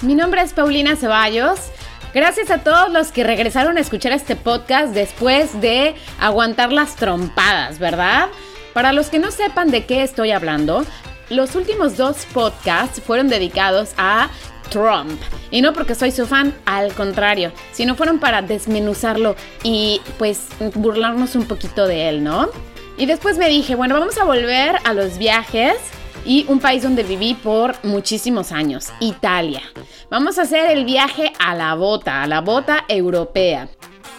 Mi nombre es Paulina Ceballos. Gracias a todos los que regresaron a escuchar este podcast después de aguantar las trompadas, ¿verdad? Para los que no sepan de qué estoy hablando, los últimos dos podcasts fueron dedicados a Trump. Y no porque soy su fan, al contrario, sino fueron para desmenuzarlo y pues burlarnos un poquito de él, ¿no? Y después me dije, bueno, vamos a volver a los viajes y un país donde viví por muchísimos años, Italia. Vamos a hacer el viaje a la bota, a la bota europea.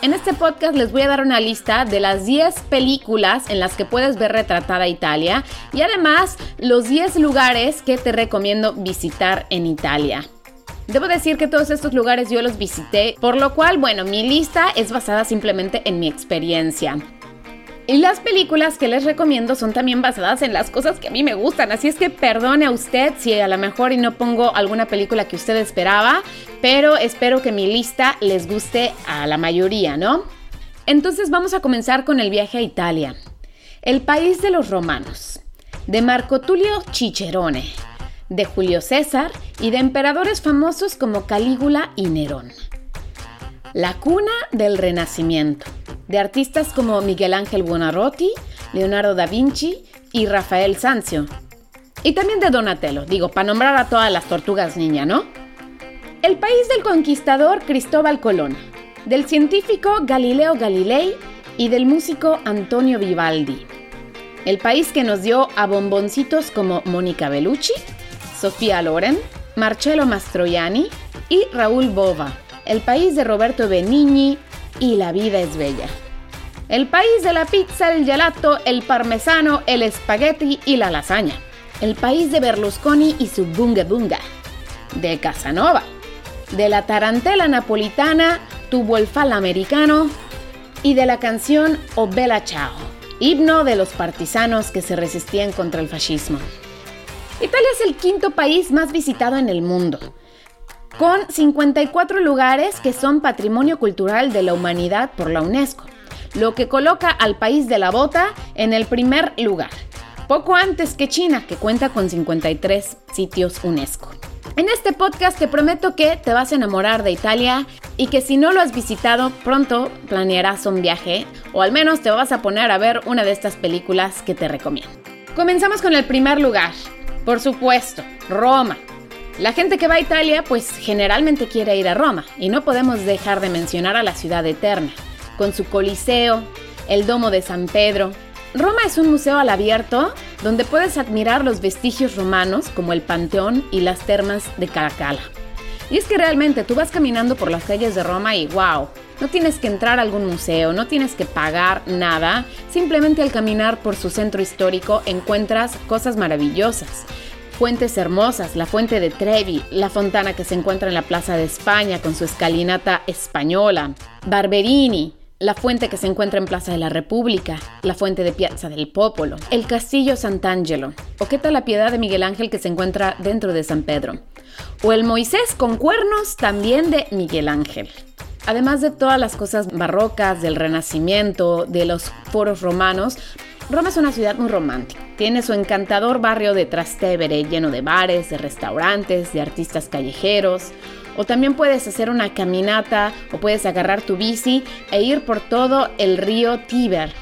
En este podcast les voy a dar una lista de las 10 películas en las que puedes ver retratada Italia y además los 10 lugares que te recomiendo visitar en Italia. Debo decir que todos estos lugares yo los visité, por lo cual, bueno, mi lista es basada simplemente en mi experiencia. Y las películas que les recomiendo son también basadas en las cosas que a mí me gustan, así es que perdone a usted si a lo mejor y no pongo alguna película que usted esperaba, pero espero que mi lista les guste a la mayoría, ¿no? Entonces vamos a comenzar con el viaje a Italia, el país de los romanos, de Marco Tulio Cicerone, de Julio César y de emperadores famosos como Calígula y Nerón. La cuna del Renacimiento, de artistas como Miguel Ángel Buonarroti, Leonardo da Vinci y Rafael Sanzio. Y también de Donatello, digo, para nombrar a todas las tortugas niña, ¿no? El país del conquistador Cristóbal Colón, del científico Galileo Galilei y del músico Antonio Vivaldi. El país que nos dio a bomboncitos como Mónica Bellucci, Sofía Loren, Marcello Mastroianni y Raúl Bova el país de Roberto Benigni y La vida es bella. El país de la pizza, el gelato, el parmesano, el espagueti y la lasaña. El país de Berlusconi y su bunga bunga. De Casanova. De la tarantela napolitana, tuvo el fal americano. Y de la canción O Bella Ciao, himno de los partisanos que se resistían contra el fascismo. Italia es el quinto país más visitado en el mundo con 54 lugares que son Patrimonio Cultural de la Humanidad por la UNESCO, lo que coloca al país de la bota en el primer lugar, poco antes que China, que cuenta con 53 sitios UNESCO. En este podcast te prometo que te vas a enamorar de Italia y que si no lo has visitado, pronto planearás un viaje o al menos te vas a poner a ver una de estas películas que te recomiendo. Comenzamos con el primer lugar. Por supuesto, Roma, la gente que va a Italia pues generalmente quiere ir a Roma y no podemos dejar de mencionar a la ciudad eterna, con su coliseo, el domo de San Pedro. Roma es un museo al abierto donde puedes admirar los vestigios romanos como el Panteón y las termas de Caracalla. Y es que realmente tú vas caminando por las calles de Roma y wow, no tienes que entrar a algún museo, no tienes que pagar nada, simplemente al caminar por su centro histórico encuentras cosas maravillosas fuentes hermosas, la fuente de Trevi, la fontana que se encuentra en la Plaza de España con su escalinata española, Barberini, la fuente que se encuentra en Plaza de la República, la fuente de Piazza del Popolo, el Castillo Sant'Angelo, o qué tal la piedad de Miguel Ángel que se encuentra dentro de San Pedro, o el Moisés con cuernos también de Miguel Ángel. Además de todas las cosas barrocas, del Renacimiento, de los foros romanos, Roma es una ciudad muy romántica. Tiene su encantador barrio de Trastevere lleno de bares, de restaurantes, de artistas callejeros. O también puedes hacer una caminata o puedes agarrar tu bici e ir por todo el río Tíber.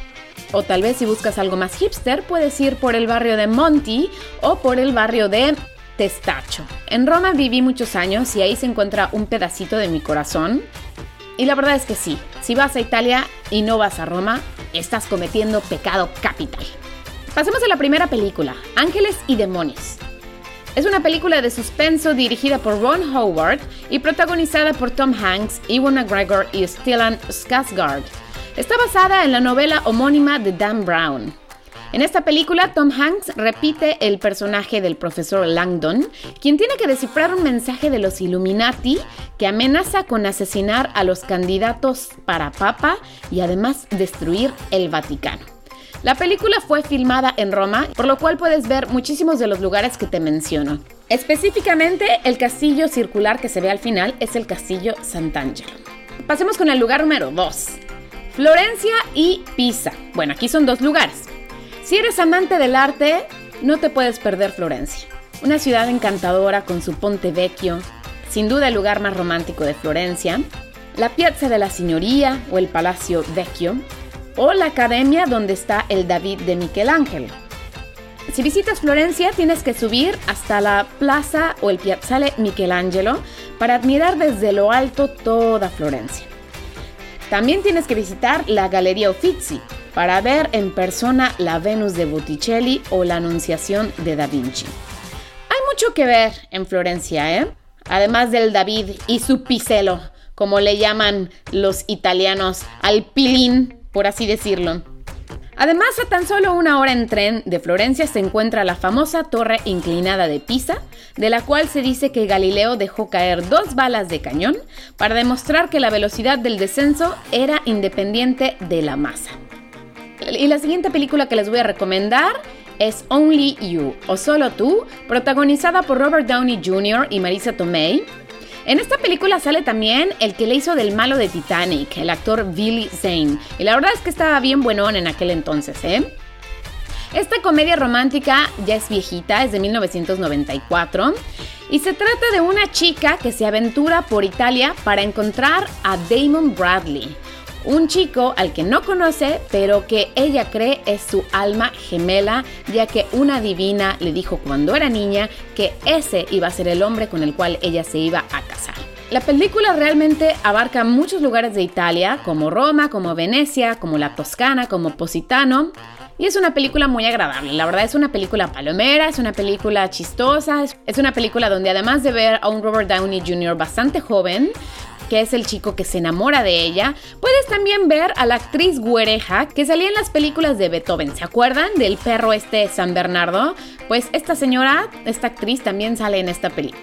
O tal vez si buscas algo más hipster, puedes ir por el barrio de Monti o por el barrio de Testacho. En Roma viví muchos años y ahí se encuentra un pedacito de mi corazón. Y la verdad es que sí, si vas a Italia y no vas a Roma, estás cometiendo pecado capital. Pasemos a la primera película, Ángeles y Demonios. Es una película de suspenso dirigida por Ron Howard y protagonizada por Tom Hanks, Ewan McGregor y Stellan Skarsgård. Está basada en la novela homónima de Dan Brown. En esta película, Tom Hanks repite el personaje del profesor Langdon, quien tiene que descifrar un mensaje de los Illuminati que amenaza con asesinar a los candidatos para papa y además destruir el Vaticano. La película fue filmada en Roma, por lo cual puedes ver muchísimos de los lugares que te menciono. Específicamente, el castillo circular que se ve al final es el castillo Sant'Angelo. Pasemos con el lugar número 2. Florencia y Pisa. Bueno, aquí son dos lugares. Si eres amante del arte, no te puedes perder Florencia. Una ciudad encantadora con su Ponte Vecchio, sin duda el lugar más romántico de Florencia, la Piazza de la Signoria o el Palacio Vecchio, o la academia donde está el David de Michelangelo. Si visitas Florencia, tienes que subir hasta la plaza o el Piazzale Michelangelo para admirar desde lo alto toda Florencia. También tienes que visitar la Galería Uffizi, para ver en persona la Venus de Botticelli o la Anunciación de Da Vinci. Hay mucho que ver en Florencia, ¿eh? Además del David y su picelo, como le llaman los italianos al pilín, por así decirlo. Además, a tan solo una hora en tren de Florencia se encuentra la famosa torre inclinada de Pisa, de la cual se dice que Galileo dejó caer dos balas de cañón para demostrar que la velocidad del descenso era independiente de la masa. Y la siguiente película que les voy a recomendar es Only You, o Solo Tú, protagonizada por Robert Downey Jr. y Marisa Tomei. En esta película sale también el que le hizo del malo de Titanic, el actor Billy Zane. Y la verdad es que estaba bien buenón en aquel entonces, ¿eh? Esta comedia romántica ya es viejita, es de 1994 y se trata de una chica que se aventura por Italia para encontrar a Damon Bradley, un chico al que no conoce, pero que ella cree es su alma gemela, ya que una divina le dijo cuando era niña que ese iba a ser el hombre con el cual ella se iba a casar. La película realmente abarca muchos lugares de Italia, como Roma, como Venecia, como la Toscana, como Positano. Y es una película muy agradable. La verdad es una película palomera, es una película chistosa, es una película donde además de ver a un Robert Downey Jr. bastante joven, que es el chico que se enamora de ella, puedes también ver a la actriz güereja que salía en las películas de Beethoven. ¿Se acuerdan del perro este San Bernardo? Pues esta señora, esta actriz también sale en esta película.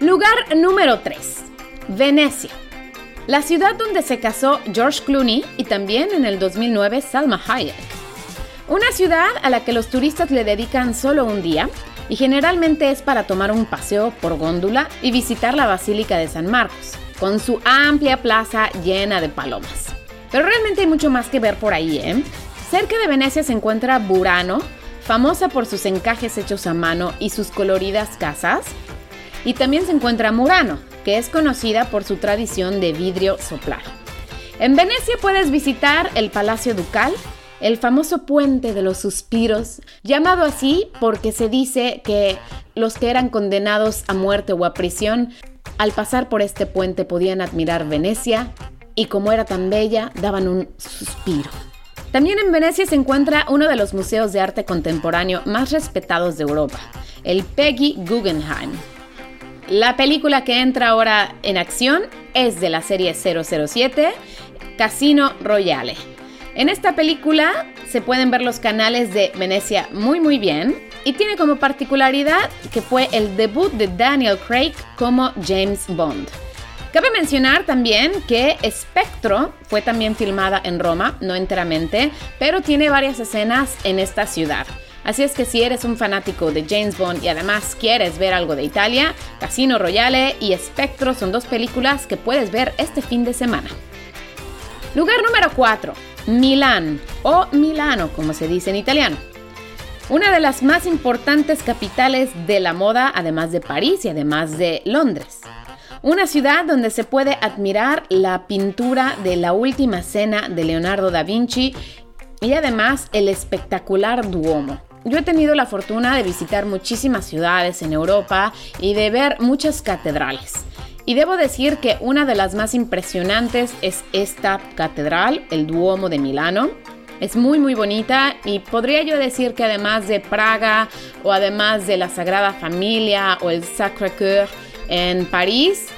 Lugar número 3. Venecia. La ciudad donde se casó George Clooney y también en el 2009 Salma Hayek. Una ciudad a la que los turistas le dedican solo un día y generalmente es para tomar un paseo por góndula y visitar la Basílica de San Marcos, con su amplia plaza llena de palomas. Pero realmente hay mucho más que ver por ahí, ¿eh? Cerca de Venecia se encuentra Burano, famosa por sus encajes hechos a mano y sus coloridas casas. Y también se encuentra Murano, que es conocida por su tradición de vidrio soplado. En Venecia puedes visitar el Palacio Ducal, el famoso puente de los suspiros, llamado así porque se dice que los que eran condenados a muerte o a prisión, al pasar por este puente podían admirar Venecia y como era tan bella, daban un suspiro. También en Venecia se encuentra uno de los museos de arte contemporáneo más respetados de Europa, el Peggy Guggenheim. La película que entra ahora en acción es de la serie 007, Casino Royale. En esta película se pueden ver los canales de Venecia muy muy bien y tiene como particularidad que fue el debut de Daniel Craig como James Bond. Cabe mencionar también que Spectro fue también filmada en Roma, no enteramente, pero tiene varias escenas en esta ciudad. Así es que si eres un fanático de James Bond y además quieres ver algo de Italia, Casino Royale y Spectro son dos películas que puedes ver este fin de semana. Lugar número 4. Milán o Milano, como se dice en italiano. Una de las más importantes capitales de la moda, además de París y además de Londres. Una ciudad donde se puede admirar la pintura de la última cena de Leonardo da Vinci y además el espectacular Duomo. Yo he tenido la fortuna de visitar muchísimas ciudades en Europa y de ver muchas catedrales. Y debo decir que una de las más impresionantes es esta catedral, el Duomo de Milano. Es muy muy bonita y podría yo decir que además de Praga o además de la Sagrada Familia o el Sacré-Cœur en París,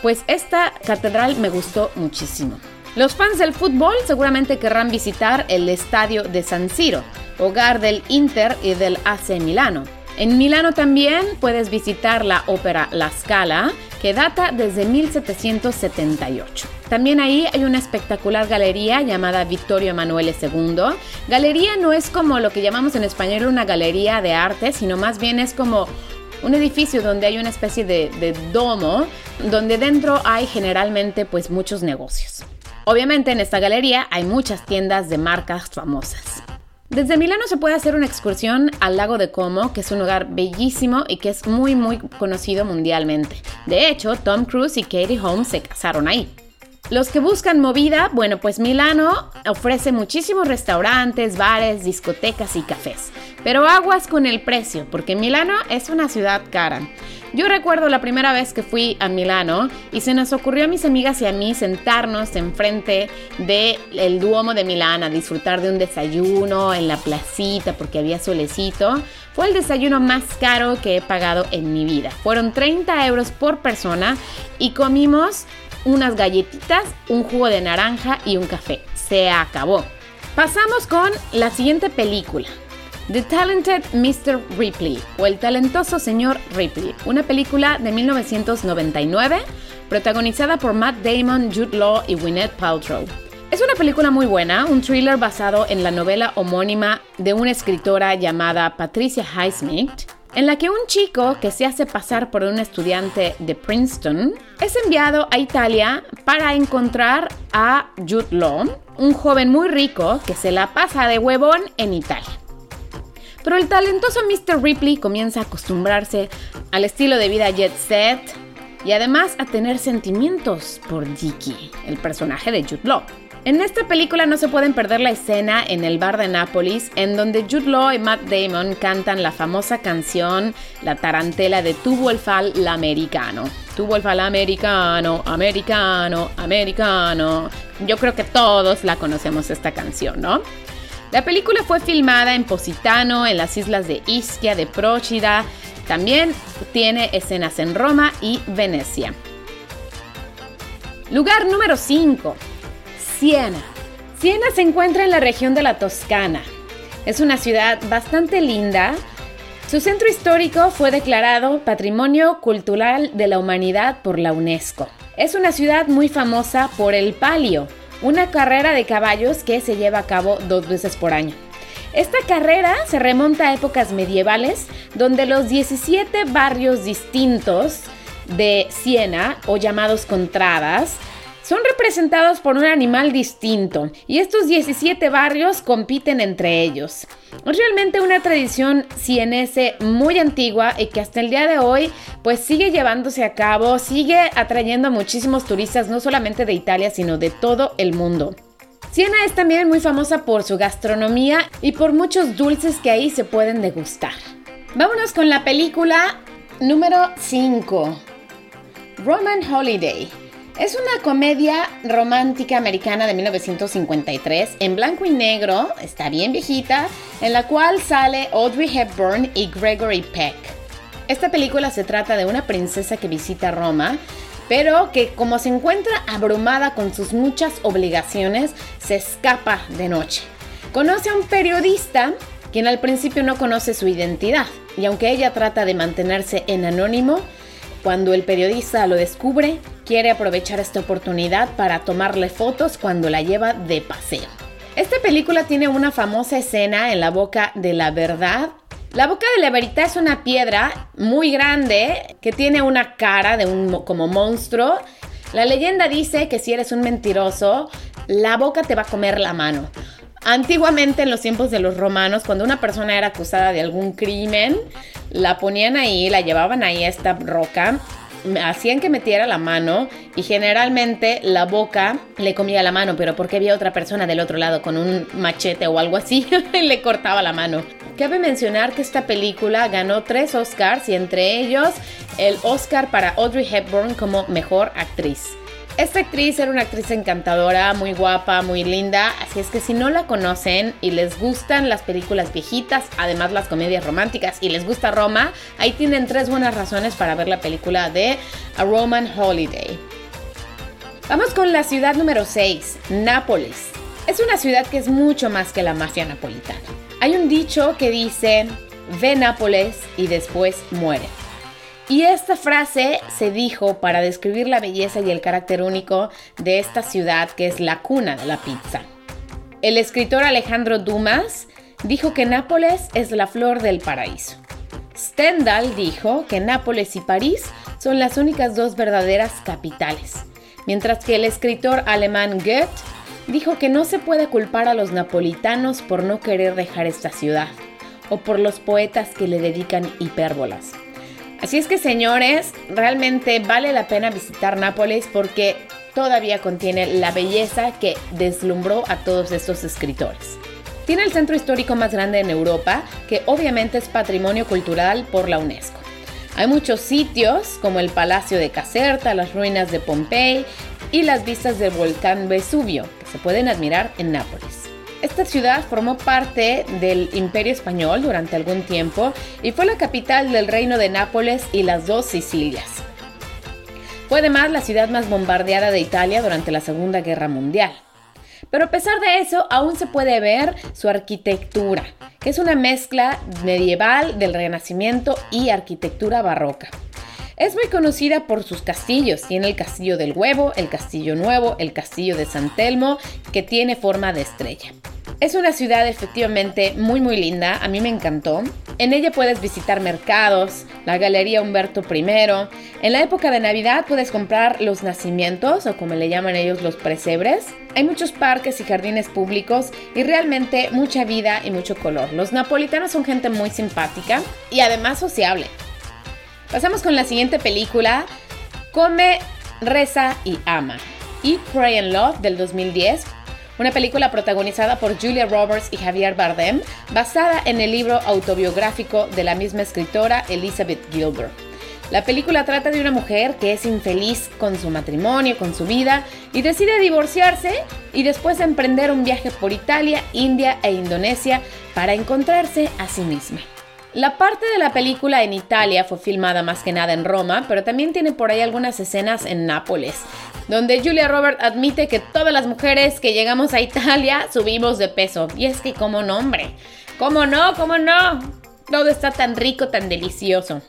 pues esta catedral me gustó muchísimo. Los fans del fútbol seguramente querrán visitar el estadio de San Siro, hogar del Inter y del AC Milano. En Milano también puedes visitar la ópera La Scala, que data desde 1778. También ahí hay una espectacular galería llamada Vittorio Emanuele II. Galería no es como lo que llamamos en español una galería de arte, sino más bien es como un edificio donde hay una especie de, de domo, donde dentro hay generalmente pues muchos negocios. Obviamente en esta galería hay muchas tiendas de marcas famosas. Desde Milano se puede hacer una excursión al lago de Como, que es un lugar bellísimo y que es muy muy conocido mundialmente. De hecho, Tom Cruise y Katie Holmes se casaron ahí. Los que buscan movida, bueno, pues Milano ofrece muchísimos restaurantes, bares, discotecas y cafés. Pero aguas con el precio, porque Milano es una ciudad cara. Yo recuerdo la primera vez que fui a Milano y se nos ocurrió a mis amigas y a mí sentarnos enfrente del Duomo de Milán a disfrutar de un desayuno en la placita porque había solecito. Fue el desayuno más caro que he pagado en mi vida. Fueron 30 euros por persona y comimos unas galletitas, un jugo de naranja y un café. Se acabó. Pasamos con la siguiente película. The Talented Mr. Ripley o El talentoso señor Ripley, una película de 1999 protagonizada por Matt Damon, Jude Law y Gwyneth Paltrow. Es una película muy buena, un thriller basado en la novela homónima de una escritora llamada Patricia Highsmith, en la que un chico que se hace pasar por un estudiante de Princeton es enviado a Italia para encontrar a Jude Law, un joven muy rico que se la pasa de huevón en Italia. Pero el talentoso Mr. Ripley comienza a acostumbrarse al estilo de vida jet set y además a tener sentimientos por Dicky, el personaje de Jude Law. En esta película no se pueden perder la escena en el bar de Nápoles, en donde Jude Law y Matt Damon cantan la famosa canción La tarantela de Tuvo el fal americano. Tuvo el fal americano, americano, americano. Yo creo que todos la conocemos esta canción, ¿no? La película fue filmada en Positano, en las islas de Ischia, de Procida. También tiene escenas en Roma y Venecia. Lugar número 5. Siena. Siena se encuentra en la región de la Toscana. Es una ciudad bastante linda. Su centro histórico fue declarado Patrimonio Cultural de la Humanidad por la UNESCO. Es una ciudad muy famosa por el palio, una carrera de caballos que se lleva a cabo dos veces por año. Esta carrera se remonta a épocas medievales, donde los 17 barrios distintos de Siena, o llamados contradas, son representados por un animal distinto y estos 17 barrios compiten entre ellos. Es realmente una tradición sienese muy antigua y que hasta el día de hoy pues sigue llevándose a cabo, sigue atrayendo a muchísimos turistas no solamente de Italia sino de todo el mundo. Siena es también muy famosa por su gastronomía y por muchos dulces que ahí se pueden degustar. Vámonos con la película número 5, Roman Holiday. Es una comedia romántica americana de 1953 en blanco y negro, está bien viejita, en la cual sale Audrey Hepburn y Gregory Peck. Esta película se trata de una princesa que visita Roma, pero que como se encuentra abrumada con sus muchas obligaciones, se escapa de noche. Conoce a un periodista quien al principio no conoce su identidad, y aunque ella trata de mantenerse en anónimo, cuando el periodista lo descubre, quiere aprovechar esta oportunidad para tomarle fotos cuando la lleva de paseo. Esta película tiene una famosa escena en la boca de la verdad. La boca de la verdad es una piedra muy grande que tiene una cara de un como monstruo. La leyenda dice que si eres un mentiroso, la boca te va a comer la mano. Antiguamente, en los tiempos de los romanos, cuando una persona era acusada de algún crimen, la ponían ahí, la llevaban ahí a esta roca, hacían que metiera la mano y generalmente la boca le comía la mano, pero porque había otra persona del otro lado con un machete o algo así, le cortaba la mano. Cabe mencionar que esta película ganó tres Oscars y entre ellos el Oscar para Audrey Hepburn como mejor actriz. Esta actriz era una actriz encantadora, muy guapa, muy linda, así es que si no la conocen y les gustan las películas viejitas, además las comedias románticas y les gusta Roma, ahí tienen tres buenas razones para ver la película de A Roman Holiday. Vamos con la ciudad número 6, Nápoles. Es una ciudad que es mucho más que la mafia napolitana. Hay un dicho que dice, ve Nápoles y después muere. Y esta frase se dijo para describir la belleza y el carácter único de esta ciudad que es la cuna de la pizza. El escritor Alejandro Dumas dijo que Nápoles es la flor del paraíso. Stendhal dijo que Nápoles y París son las únicas dos verdaderas capitales, mientras que el escritor alemán Goethe dijo que no se puede culpar a los napolitanos por no querer dejar esta ciudad, o por los poetas que le dedican hipérbolas. Así es que señores, realmente vale la pena visitar Nápoles porque todavía contiene la belleza que deslumbró a todos estos escritores. Tiene el centro histórico más grande en Europa, que obviamente es patrimonio cultural por la UNESCO. Hay muchos sitios como el Palacio de Caserta, las ruinas de Pompey y las vistas del volcán Vesubio, que se pueden admirar en Nápoles. Esta ciudad formó parte del Imperio Español durante algún tiempo y fue la capital del reino de Nápoles y las dos Sicilias. Fue además la ciudad más bombardeada de Italia durante la Segunda Guerra Mundial. Pero a pesar de eso, aún se puede ver su arquitectura, que es una mezcla medieval del Renacimiento y arquitectura barroca. Es muy conocida por sus castillos. Tiene el Castillo del Huevo, el Castillo Nuevo, el Castillo de San Telmo, que tiene forma de estrella. Es una ciudad efectivamente muy muy linda, a mí me encantó. En ella puedes visitar mercados, la Galería Humberto I. En la época de Navidad puedes comprar los nacimientos o como le llaman ellos los presebres. Hay muchos parques y jardines públicos y realmente mucha vida y mucho color. Los napolitanos son gente muy simpática y además sociable. Pasamos con la siguiente película, Come, Reza y Ama. Eat, Pray and Love del 2010 una película protagonizada por Julia Roberts y Javier Bardem, basada en el libro autobiográfico de la misma escritora Elizabeth Gilbert. La película trata de una mujer que es infeliz con su matrimonio, con su vida, y decide divorciarse y después emprender un viaje por Italia, India e Indonesia para encontrarse a sí misma. La parte de la película en Italia fue filmada más que nada en Roma, pero también tiene por ahí algunas escenas en Nápoles, donde Julia Roberts admite que todas las mujeres que llegamos a Italia subimos de peso. Y es que, ¿cómo no, hombre? ¿Cómo no? ¿Cómo no? Todo está tan rico, tan delicioso.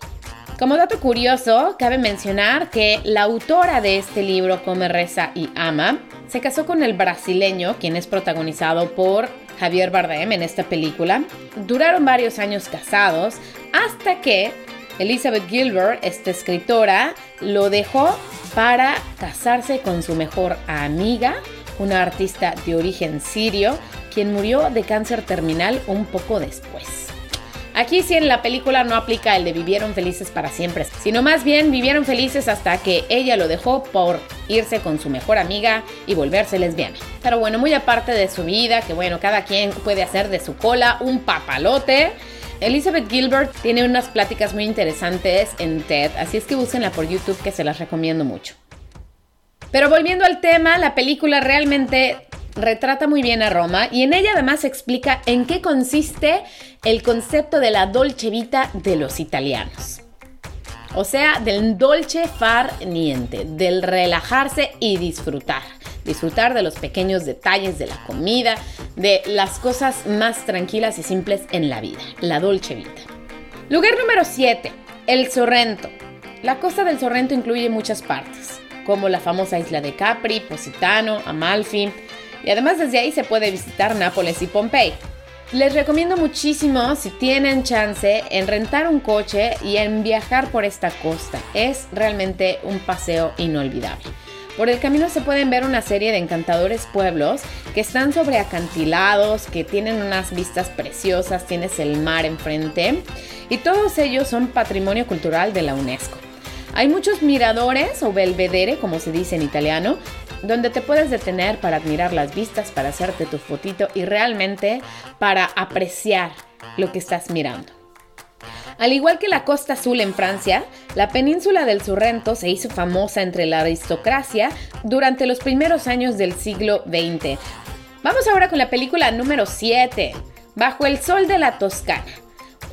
Como dato curioso, cabe mencionar que la autora de este libro, Come, Reza y Ama, se casó con el brasileño, quien es protagonizado por Javier Bardem en esta película. Duraron varios años casados hasta que Elizabeth Gilbert, esta escritora, lo dejó para casarse con su mejor amiga, una artista de origen sirio, quien murió de cáncer terminal un poco después. Aquí sí en la película no aplica el de vivieron felices para siempre, sino más bien vivieron felices hasta que ella lo dejó por irse con su mejor amiga y volverse lesbiana. Pero bueno, muy aparte de su vida, que bueno, cada quien puede hacer de su cola un papalote. Elizabeth Gilbert tiene unas pláticas muy interesantes en TED, así es que búsquenla por YouTube que se las recomiendo mucho. Pero volviendo al tema, la película realmente retrata muy bien a Roma y en ella además explica en qué consiste el concepto de la dolce vita de los italianos. O sea, del dolce far niente, del relajarse y disfrutar. Disfrutar de los pequeños detalles de la comida, de las cosas más tranquilas y simples en la vida, la dolce vita. Lugar número 7, el Sorrento. La costa del Sorrento incluye muchas partes, como la famosa isla de Capri, Positano, Amalfi, y además desde ahí se puede visitar Nápoles y Pompey. Les recomiendo muchísimo, si tienen chance, en rentar un coche y en viajar por esta costa. Es realmente un paseo inolvidable. Por el camino se pueden ver una serie de encantadores pueblos que están sobre acantilados, que tienen unas vistas preciosas, tienes el mar enfrente y todos ellos son patrimonio cultural de la UNESCO. Hay muchos miradores o belvedere, como se dice en italiano, donde te puedes detener para admirar las vistas, para hacerte tu fotito y realmente para apreciar lo que estás mirando. Al igual que la Costa Azul en Francia, la península del Sorrento se hizo famosa entre la aristocracia durante los primeros años del siglo XX. Vamos ahora con la película número 7, Bajo el Sol de la Toscana,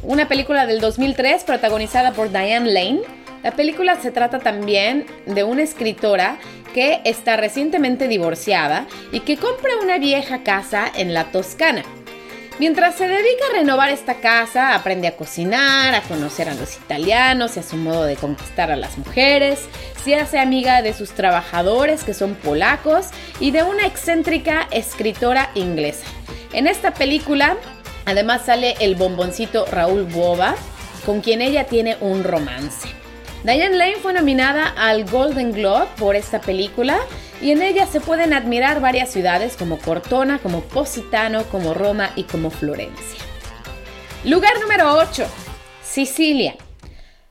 una película del 2003 protagonizada por Diane Lane. La película se trata también de una escritora que está recientemente divorciada y que compra una vieja casa en la Toscana. Mientras se dedica a renovar esta casa, aprende a cocinar, a conocer a los italianos y a su modo de conquistar a las mujeres, se hace amiga de sus trabajadores que son polacos y de una excéntrica escritora inglesa. En esta película además sale el bomboncito Raúl Boba, con quien ella tiene un romance. Diane Lane fue nominada al Golden Globe por esta película y en ella se pueden admirar varias ciudades como Cortona, como Positano, como Roma y como Florencia. Lugar número 8. Sicilia.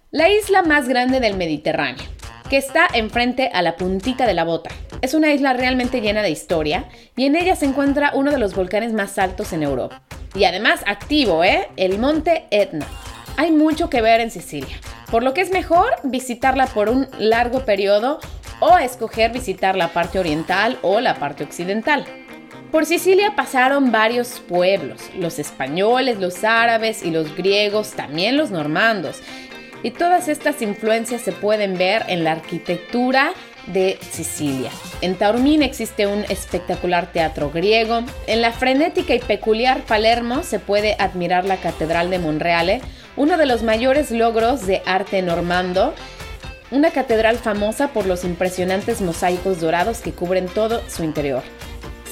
La isla más grande del Mediterráneo, que está enfrente a la puntita de la bota. Es una isla realmente llena de historia y en ella se encuentra uno de los volcanes más altos en Europa. Y además activo, ¿eh? El monte Etna. Hay mucho que ver en Sicilia, por lo que es mejor visitarla por un largo periodo o escoger visitar la parte oriental o la parte occidental. Por Sicilia pasaron varios pueblos, los españoles, los árabes y los griegos, también los normandos. Y todas estas influencias se pueden ver en la arquitectura de Sicilia. En Taormina existe un espectacular teatro griego. En la frenética y peculiar Palermo se puede admirar la Catedral de Monreale, uno de los mayores logros de arte normando una catedral famosa por los impresionantes mosaicos dorados que cubren todo su interior.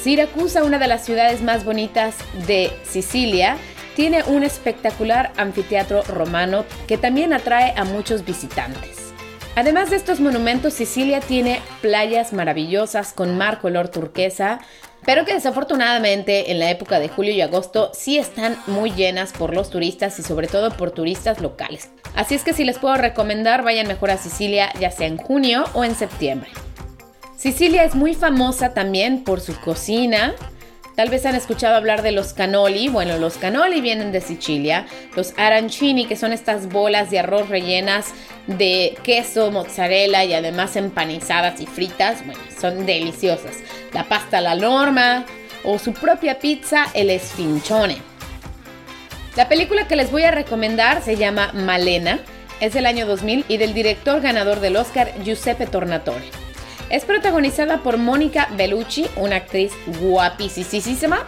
Siracusa, una de las ciudades más bonitas de Sicilia, tiene un espectacular anfiteatro romano que también atrae a muchos visitantes. Además de estos monumentos, Sicilia tiene playas maravillosas con mar color turquesa, pero que desafortunadamente en la época de julio y agosto sí están muy llenas por los turistas y sobre todo por turistas locales. Así es que si les puedo recomendar, vayan mejor a Sicilia ya sea en junio o en septiembre. Sicilia es muy famosa también por su cocina, Tal vez han escuchado hablar de los cannoli. Bueno, los cannoli vienen de Sicilia. Los arancini, que son estas bolas de arroz rellenas de queso, mozzarella y además empanizadas y fritas. Bueno, son deliciosas. La pasta la norma o su propia pizza, el esfinchone. La película que les voy a recomendar se llama Malena. Es del año 2000 y del director ganador del Oscar Giuseppe Tornatore. Es protagonizada por Mónica Bellucci, una actriz guapísima.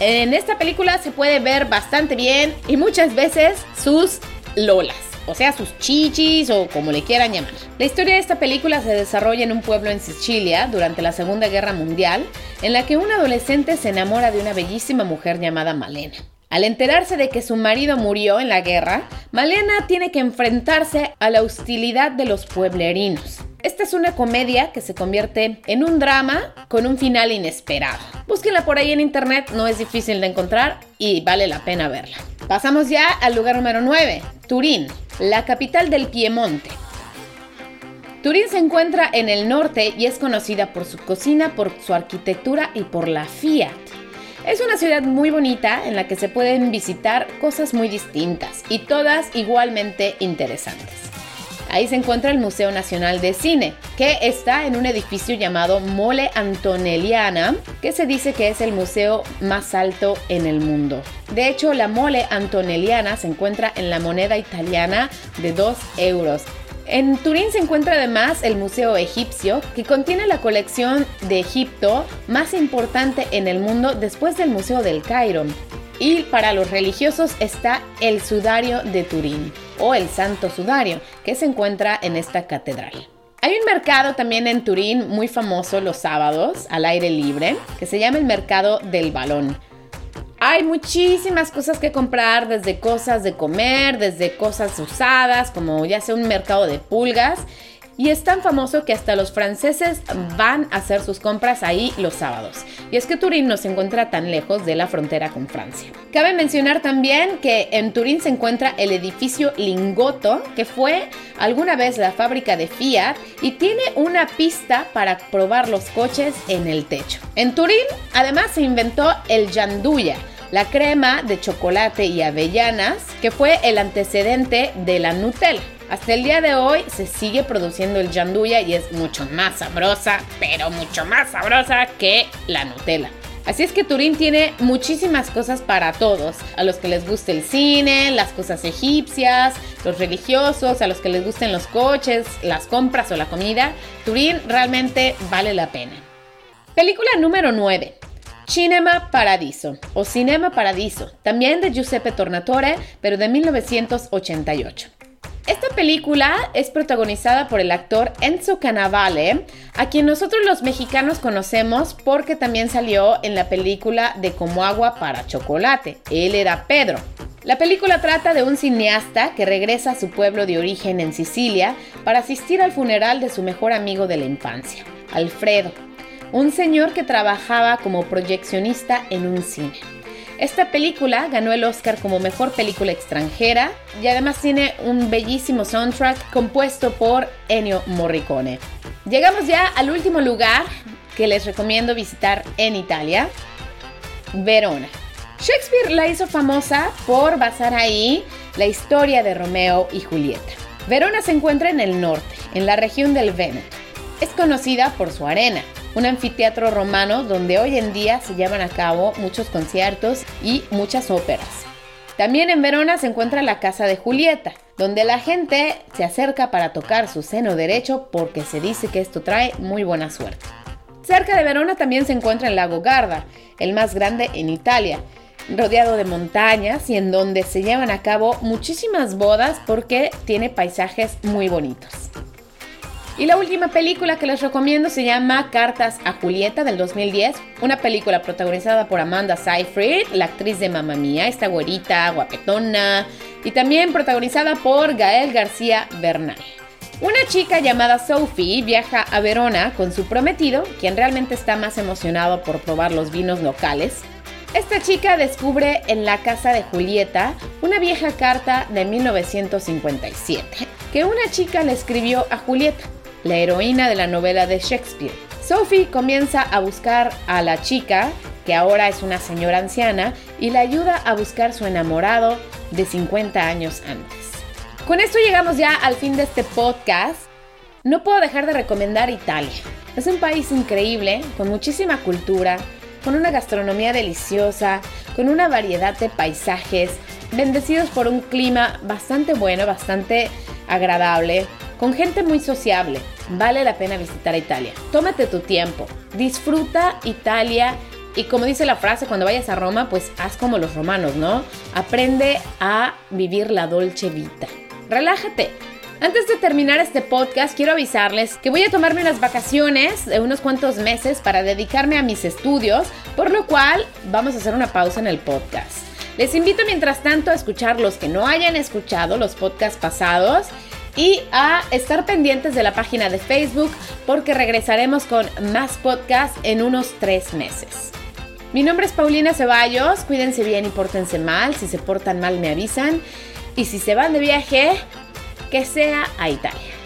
En esta película se puede ver bastante bien y muchas veces sus lolas, o sea, sus chichis o como le quieran llamar. La historia de esta película se desarrolla en un pueblo en Sicilia durante la Segunda Guerra Mundial, en la que un adolescente se enamora de una bellísima mujer llamada Malena. Al enterarse de que su marido murió en la guerra, Malena tiene que enfrentarse a la hostilidad de los pueblerinos. Esta es una comedia que se convierte en un drama con un final inesperado. Búsquenla por ahí en internet, no es difícil de encontrar y vale la pena verla. Pasamos ya al lugar número 9, Turín, la capital del Piemonte. Turín se encuentra en el norte y es conocida por su cocina, por su arquitectura y por la Fiat. Es una ciudad muy bonita en la que se pueden visitar cosas muy distintas y todas igualmente interesantes. Ahí se encuentra el Museo Nacional de Cine, que está en un edificio llamado Mole Antonelliana, que se dice que es el museo más alto en el mundo. De hecho, la Mole Antonelliana se encuentra en la moneda italiana de 2 euros. En Turín se encuentra además el Museo Egipcio, que contiene la colección de Egipto más importante en el mundo después del Museo del Cairo. Y para los religiosos está el Sudario de Turín o el Santo Sudario, que se encuentra en esta catedral. Hay un mercado también en Turín muy famoso los sábados al aire libre, que se llama el Mercado del Balón. Hay muchísimas cosas que comprar, desde cosas de comer, desde cosas usadas, como ya sea un mercado de pulgas y es tan famoso que hasta los franceses van a hacer sus compras ahí los sábados. Y es que Turín no se encuentra tan lejos de la frontera con Francia. Cabe mencionar también que en Turín se encuentra el edificio Lingotto, que fue alguna vez la fábrica de Fiat y tiene una pista para probar los coches en el techo. En Turín además se inventó el Janduya, la crema de chocolate y avellanas, que fue el antecedente de la Nutella. Hasta el día de hoy se sigue produciendo el janduya y es mucho más sabrosa, pero mucho más sabrosa que la Nutella. Así es que Turín tiene muchísimas cosas para todos, a los que les guste el cine, las cosas egipcias, los religiosos, a los que les gusten los coches, las compras o la comida, Turín realmente vale la pena. Película número 9. Cinema Paradiso o Cinema Paradiso, también de Giuseppe Tornatore, pero de 1988. Esta película es protagonizada por el actor Enzo Cannavale, a quien nosotros los mexicanos conocemos porque también salió en la película de Como agua para chocolate. Él era Pedro. La película trata de un cineasta que regresa a su pueblo de origen en Sicilia para asistir al funeral de su mejor amigo de la infancia, Alfredo, un señor que trabajaba como proyeccionista en un cine. Esta película ganó el Oscar como mejor película extranjera y además tiene un bellísimo soundtrack compuesto por Ennio Morricone. Llegamos ya al último lugar que les recomiendo visitar en Italia, Verona. Shakespeare la hizo famosa por basar ahí la historia de Romeo y Julieta. Verona se encuentra en el norte, en la región del Véneto. Es conocida por su arena, un anfiteatro romano donde hoy en día se llevan a cabo muchos conciertos y muchas óperas. También en Verona se encuentra la Casa de Julieta, donde la gente se acerca para tocar su seno derecho porque se dice que esto trae muy buena suerte. Cerca de Verona también se encuentra el lago Garda, el más grande en Italia, rodeado de montañas y en donde se llevan a cabo muchísimas bodas porque tiene paisajes muy bonitos. Y la última película que les recomiendo se llama Cartas a Julieta del 2010, una película protagonizada por Amanda Seyfried, la actriz de Mamma Mía, esta güerita, guapetona, y también protagonizada por Gael García Bernal. Una chica llamada Sophie viaja a Verona con su prometido, quien realmente está más emocionado por probar los vinos locales. Esta chica descubre en la casa de Julieta una vieja carta de 1957 que una chica le escribió a Julieta la heroína de la novela de Shakespeare. Sophie comienza a buscar a la chica, que ahora es una señora anciana, y la ayuda a buscar su enamorado de 50 años antes. Con esto llegamos ya al fin de este podcast. No puedo dejar de recomendar Italia. Es un país increíble, con muchísima cultura, con una gastronomía deliciosa, con una variedad de paisajes, bendecidos por un clima bastante bueno, bastante agradable, con gente muy sociable. Vale la pena visitar Italia. Tómate tu tiempo, disfruta Italia y como dice la frase, cuando vayas a Roma, pues haz como los romanos, ¿no? Aprende a vivir la dolce vita. Relájate. Antes de terminar este podcast, quiero avisarles que voy a tomarme unas vacaciones de unos cuantos meses para dedicarme a mis estudios, por lo cual vamos a hacer una pausa en el podcast. Les invito mientras tanto a escuchar los que no hayan escuchado los podcasts pasados y a estar pendientes de la página de Facebook porque regresaremos con más podcasts en unos tres meses. Mi nombre es Paulina Ceballos, cuídense bien y pórtense mal, si se portan mal me avisan y si se van de viaje, que sea a Italia.